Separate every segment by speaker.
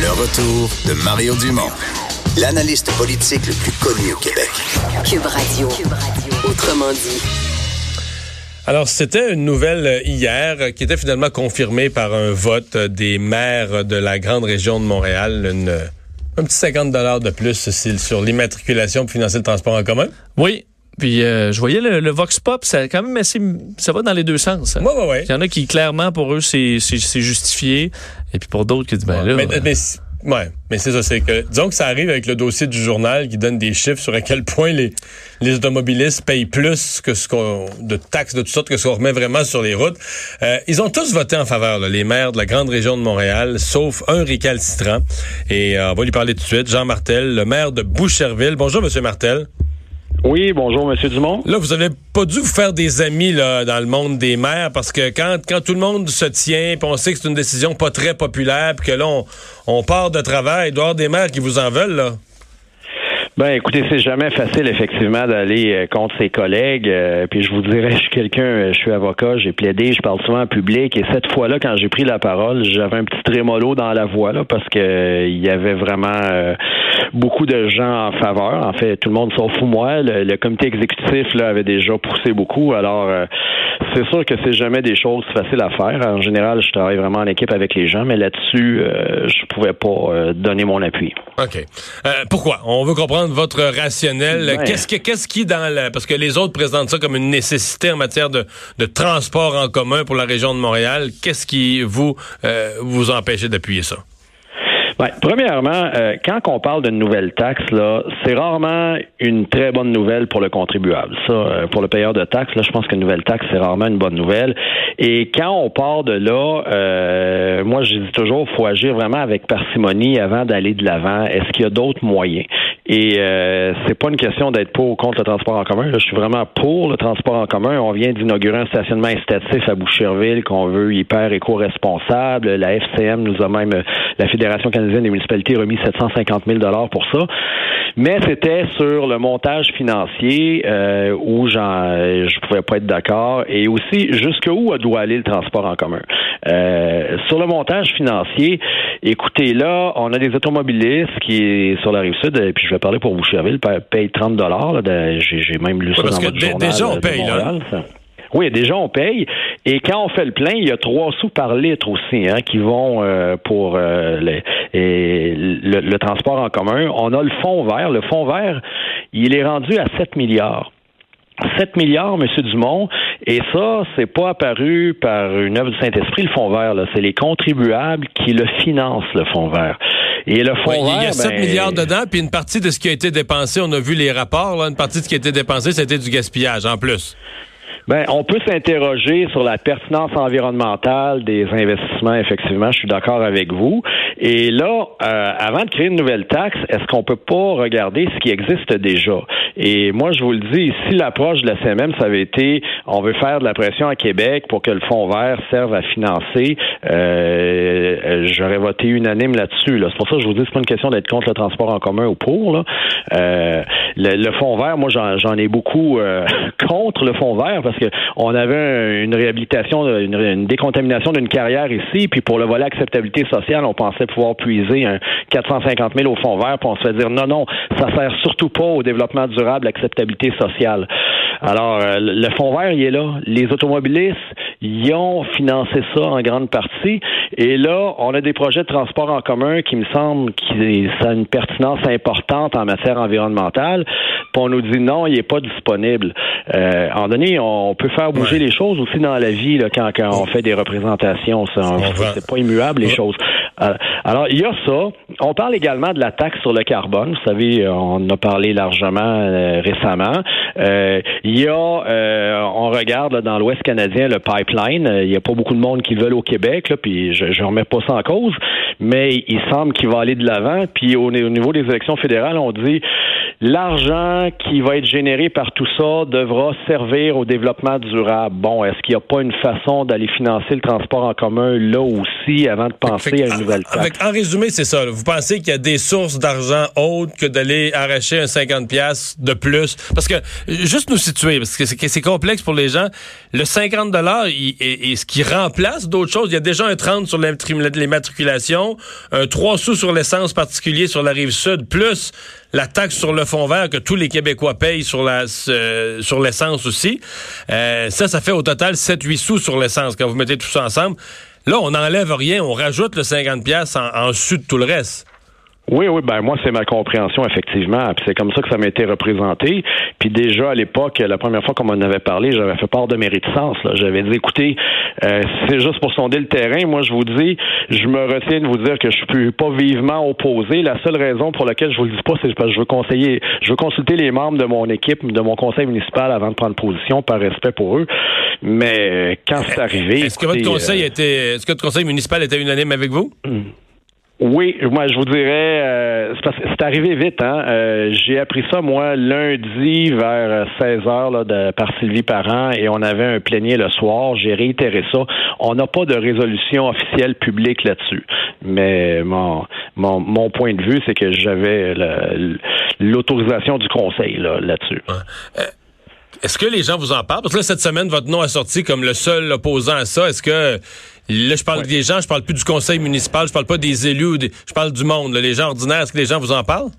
Speaker 1: Le retour de Mario Dumont, l'analyste politique le plus connu au Québec.
Speaker 2: Cube Radio. Cube Radio. Autrement dit.
Speaker 3: Alors, c'était une nouvelle hier qui était finalement confirmée par un vote des maires de la grande région de Montréal. Une, un petit 50 dollars de plus sur l'immatriculation pour financer le transport en commun.
Speaker 4: Oui, puis euh, je voyais le, Vox Pop, ça quand même assez, ça va dans les deux sens.
Speaker 3: Oui, oui, oui.
Speaker 4: Il y en a qui clairement pour eux c'est justifié, et puis pour d'autres qui disent ben là.
Speaker 3: Mais, mais Ouais, mais c'est ça, c'est que disons que ça arrive avec le dossier du journal qui donne des chiffres sur à quel point les, les automobilistes payent plus que ce qu'on de taxes de toutes sortes que ce qu'on remet vraiment sur les routes. Euh, ils ont tous voté en faveur, là, les maires de la grande région de Montréal, sauf un récalcitrant. Et euh, on va lui parler tout de suite. Jean Martel, le maire de Boucherville. Bonjour, Monsieur Martel.
Speaker 5: Oui, bonjour, Monsieur Dumont.
Speaker 3: Là, vous avez pas dû vous faire des amis là, dans le monde des maires parce que quand, quand tout le monde se tient, puis on sait que c'est une décision pas très populaire, puis que là, on, on part de travail, il doit y avoir des maires qui vous en veulent, là.
Speaker 5: Ben, écoutez, c'est jamais facile effectivement d'aller euh, contre ses collègues. Euh, puis je vous dirais, je suis quelqu'un, euh, je suis avocat, j'ai plaidé, je parle souvent en public. Et cette fois-là, quand j'ai pris la parole, j'avais un petit trémolo dans la voix là, parce que il y avait vraiment beaucoup de gens en faveur. En fait, tout le monde sauf moi. Le, comité exécutif là avait déjà poussé beaucoup. Alors, c'est sûr que c'est jamais des choses faciles à faire. En général, je travaille vraiment en équipe avec les gens, mais là-dessus, je pouvais pas donner mon appui.
Speaker 3: Ok. pourquoi? On veut comprendre votre rationnel. Qu'est-ce qui, qu'est-ce qui dans la, parce que les autres présentent ça comme une nécessité en matière de, de transport en commun pour la région de Montréal. Qu'est-ce qui vous euh, vous empêchez d'appuyer ça?
Speaker 5: Ben, premièrement, euh, quand on parle d'une nouvelle taxe, là, c'est rarement une très bonne nouvelle pour le contribuable. Ça, euh, pour le payeur de taxes, là, je pense qu'une nouvelle taxe, c'est rarement une bonne nouvelle. Et quand on part de là, euh, moi, je dis toujours, faut agir vraiment avec parcimonie avant d'aller de l'avant. Est-ce qu'il y a d'autres moyens? Et euh, c'est pas une question d'être pour ou contre le transport en commun. je suis vraiment pour le transport en commun. On vient d'inaugurer un stationnement incitatif à Boucherville qu'on veut hyper éco-responsable. La FCM nous a même, la Fédération canadienne des municipalités, remis 750 000 dollars pour ça. Mais c'était sur le montage financier euh, où j'en, je pouvais pas être d'accord et aussi jusqu'où doit aller le transport en commun. Euh, sur le montage financier, écoutez là, on a des automobilistes qui sur la rive sud, et puis je vais parler pour Boucherville, payent 30 dollars. J'ai même lu ça dans votre journal.
Speaker 3: Déjà on paye là.
Speaker 5: Oui, déjà on paye. Et quand on fait le plein, il y a trois sous par litre aussi hein, qui vont euh, pour euh, le, le, transport en commun. On a le fonds vert. Le fonds vert, il est rendu à 7 milliards. 7 milliards, M. Dumont, et ça, c'est pas apparu par une œuvre du Saint-Esprit, le Fonds vert. C'est les contribuables qui le financent, le Fonds vert. Et le Fonds vert...
Speaker 3: Il y a 7
Speaker 5: ben,
Speaker 3: milliards dedans, puis une partie de ce qui a été dépensé, on a vu les rapports, là, une partie de ce qui a été dépensé, c'était du gaspillage en plus.
Speaker 5: Ben, on peut s'interroger sur la pertinence environnementale des investissements, effectivement, je suis d'accord avec vous. Et là, euh, avant de créer une nouvelle taxe, est-ce qu'on peut pas regarder ce qui existe déjà? Et moi, je vous le dis, si l'approche de la CMM, ça avait été, on veut faire de la pression à Québec pour que le fonds vert serve à financer, euh, j'aurais voté unanime là-dessus. C'est pour ça que je vous dis, c'est pas une question d'être contre le transport en commun ou pour. Là. Euh, le, fonds vert, moi, j'en ai beaucoup contre le fonds vert parce on avait une réhabilitation, une, décontamination d'une carrière ici, puis pour le volet acceptabilité sociale, on pensait pouvoir puiser un 450 000 au fond vert, puis on se fait dire non, non, ça sert surtout pas au développement durable, l'acceptabilité sociale. Alors, euh, le fonds vert, il est là. Les automobilistes, ils ont financé ça en grande partie. Et là, on a des projets de transport en commun qui me semblent qui ça a une pertinence importante en matière environnementale. Puis on nous dit non, il n'est pas disponible. Euh, en donné, on peut faire bouger les choses aussi dans la vie là, quand, quand on fait des représentations. C'est pas immuable les choses. Euh, alors, il y a ça. On parle également de la taxe sur le carbone. Vous savez, on en a parlé largement euh, récemment. Euh, il y a, euh, on regarde dans l'Ouest canadien le pipeline. Il n'y a pas beaucoup de monde qui veulent au Québec, là, puis je ne remets pas ça en cause, mais il semble qu'il va aller de l'avant. Puis au niveau des élections fédérales, on dit l'argent qui va être généré par tout ça devra servir au développement durable. Bon, est-ce qu'il n'y a pas une façon d'aller financer le transport en commun là aussi avant de penser à une nouvelle taxe?
Speaker 3: en résumé, c'est ça. Vous pensez qu'il y a des sources d'argent autres que d'aller arracher un 50 pièces de plus? Parce que, juste nous situer, parce que c'est complexe pour les gens, le 50 dollars, est ce qui remplace d'autres choses. Il y a déjà un 30 sur les matriculations, un 3 sous sur l'essence particulier sur la rive sud, plus la taxe sur le que tous les Québécois payent sur l'essence aussi. Euh, ça, ça fait au total 7-8 sous sur l'essence quand vous mettez tout ça ensemble. Là, on n'enlève rien, on rajoute le 50 pièces en, en de tout le reste.
Speaker 5: Oui, oui, ben moi, c'est ma compréhension, effectivement. Puis c'est comme ça que ça m'a été représenté. Puis déjà, à l'époque, la première fois qu'on m'en avait parlé, j'avais fait part de mes réticences. J'avais dit, écoutez, euh, c'est juste pour sonder le terrain. Moi, je vous dis, je me retiens de vous dire que je suis pas vivement opposé. La seule raison pour laquelle je vous le dis pas, c'est parce que je veux conseiller, je veux consulter les membres de mon équipe, de mon conseil municipal avant de prendre position par respect pour eux. Mais quand c'est arrivé.
Speaker 3: Est-ce que votre conseil euh, était, est-ce que votre conseil municipal était unanime avec vous?
Speaker 5: Hmm. Oui, moi je vous dirais, euh, c'est arrivé vite. Hein? Euh, j'ai appris ça moi lundi vers 16 heures là, de, par Sylvie Parent et on avait un plénier le soir. J'ai réitéré ça. On n'a pas de résolution officielle publique là-dessus, mais mon, mon, mon point de vue c'est que j'avais l'autorisation du conseil là-dessus.
Speaker 3: Euh, est-ce que les gens vous en parlent? Parce que là, cette semaine, votre nom a sorti comme le seul opposant à ça. Est-ce que Là, je parle des gens, je parle plus du conseil municipal, je parle pas des élus, je parle du monde, les gens ordinaires. Est-ce que les gens vous en parlent?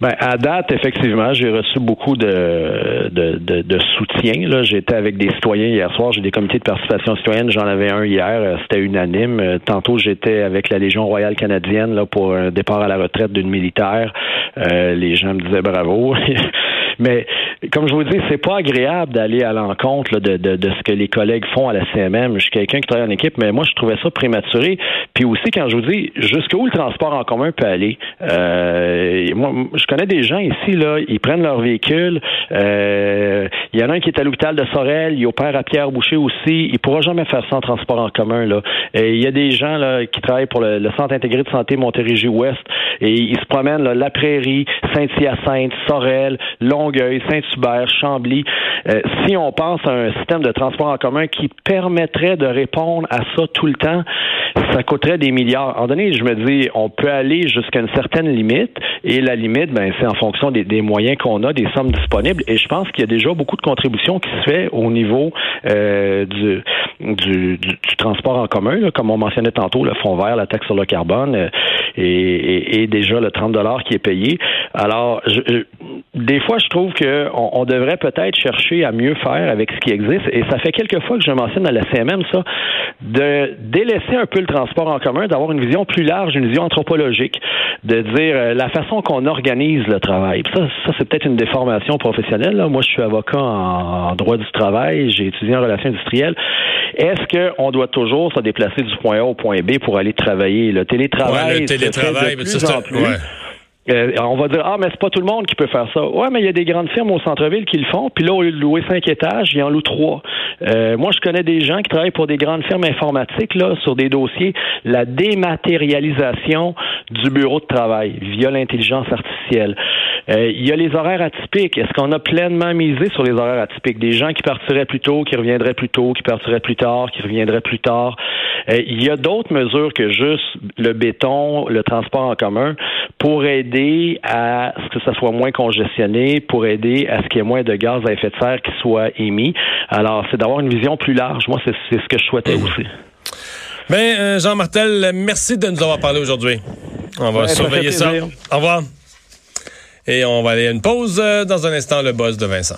Speaker 5: Ben, à date, effectivement, j'ai reçu beaucoup de, de, de, soutien. Là. J'étais avec des citoyens hier soir. J'ai des comités de participation citoyenne. J'en avais un hier. Euh, c'était unanime. Euh, tantôt, j'étais avec la Légion royale canadienne là, pour un départ à la retraite d'une militaire. Euh, les gens me disaient bravo. Mais comme je vous dis, c'est pas agréable d'aller à l'encontre de, de, de, ce que les collègues font à la CMM. Je suis quelqu'un qui travaille en équipe, mais moi, je trouvais ça prématuré. Puis aussi, quand je vous dis jusqu'où le transport en commun peut aller, euh, moi, je connais des gens ici, là, ils prennent leur véhicule. Euh, il y en a un qui est à l'hôpital de Sorel, il opère à Pierre-Boucher aussi. Il pourra jamais faire ça en transport en commun. Là. Il y a des gens là, qui travaillent pour le, Centre intégré de santé Montérégie-Ouest et ils se promènent là, la Prairie, Saint-Hyacinthe, Sorel, Longueuil, Chambly. Euh, si on pense à un système de transport en commun qui permettrait de répondre à ça tout le temps, ça coûterait des milliards. En donné, je me dis, on peut aller jusqu'à une certaine limite, et la limite, ben, c'est en fonction des, moyens qu'on a, des sommes disponibles. Et je pense qu'il y a déjà beaucoup de contributions qui se fait au niveau euh, du, transport en commun, comme on mentionnait tantôt, le fonds vert, la taxe sur le carbone, euh, et, et, déjà le 30 dollars qui est payé. Alors, je, des fois, je trouve qu'on on devrait peut-être chercher à mieux faire avec ce qui existe. Et ça fait quelques fois que je mentionne à la CMM ça, de délaisser un peu le transport en commun, d'avoir une vision plus large, une vision anthropologique, de dire euh, la façon qu'on organise le travail. ça, ça c'est peut-être une déformation professionnelle. Là. Moi, je suis avocat en, droit du travail, j'ai étudié en relations industrielles. Est-ce qu'on doit toujours se déplacer du point A au point B pour aller travailler? Le télétravail,
Speaker 3: le télétravail,
Speaker 5: de plus en plus. Euh, on va dire ah mais c'est pas tout le monde qui peut faire ça. Ouais, mais il y a des grandes firmes au centre-ville qui le font. Puis là au lieu de louer cinq étages, ils en louent trois. Euh, moi, je connais des gens qui travaillent pour des grandes firmes informatiques là sur des dossiers la dématérialisation du bureau de travail via l'intelligence artificielle. Euh, il y a les horaires atypiques. Est-ce qu'on a pleinement misé sur les horaires atypiques? Des gens qui partiraient plus tôt, qui reviendraient plus tôt, qui partiraient plus tard, qui reviendraient plus tard. il y a d'autres mesures que juste le béton, le transport en commun pour aider à ce que ça soit moins congestionné, pour aider à ce qu'il y ait moins de gaz à effet de serre qui soit émis. Alors, c'est d'avoir une vision plus large. Moi, c'est ce que je souhaitais mmh. aussi.
Speaker 3: Bien, euh, Jean Martel, merci de nous avoir parlé aujourd'hui. On va surveiller ça. Au revoir. Et on va aller à une pause. Euh, dans un instant, le boss de Vincent.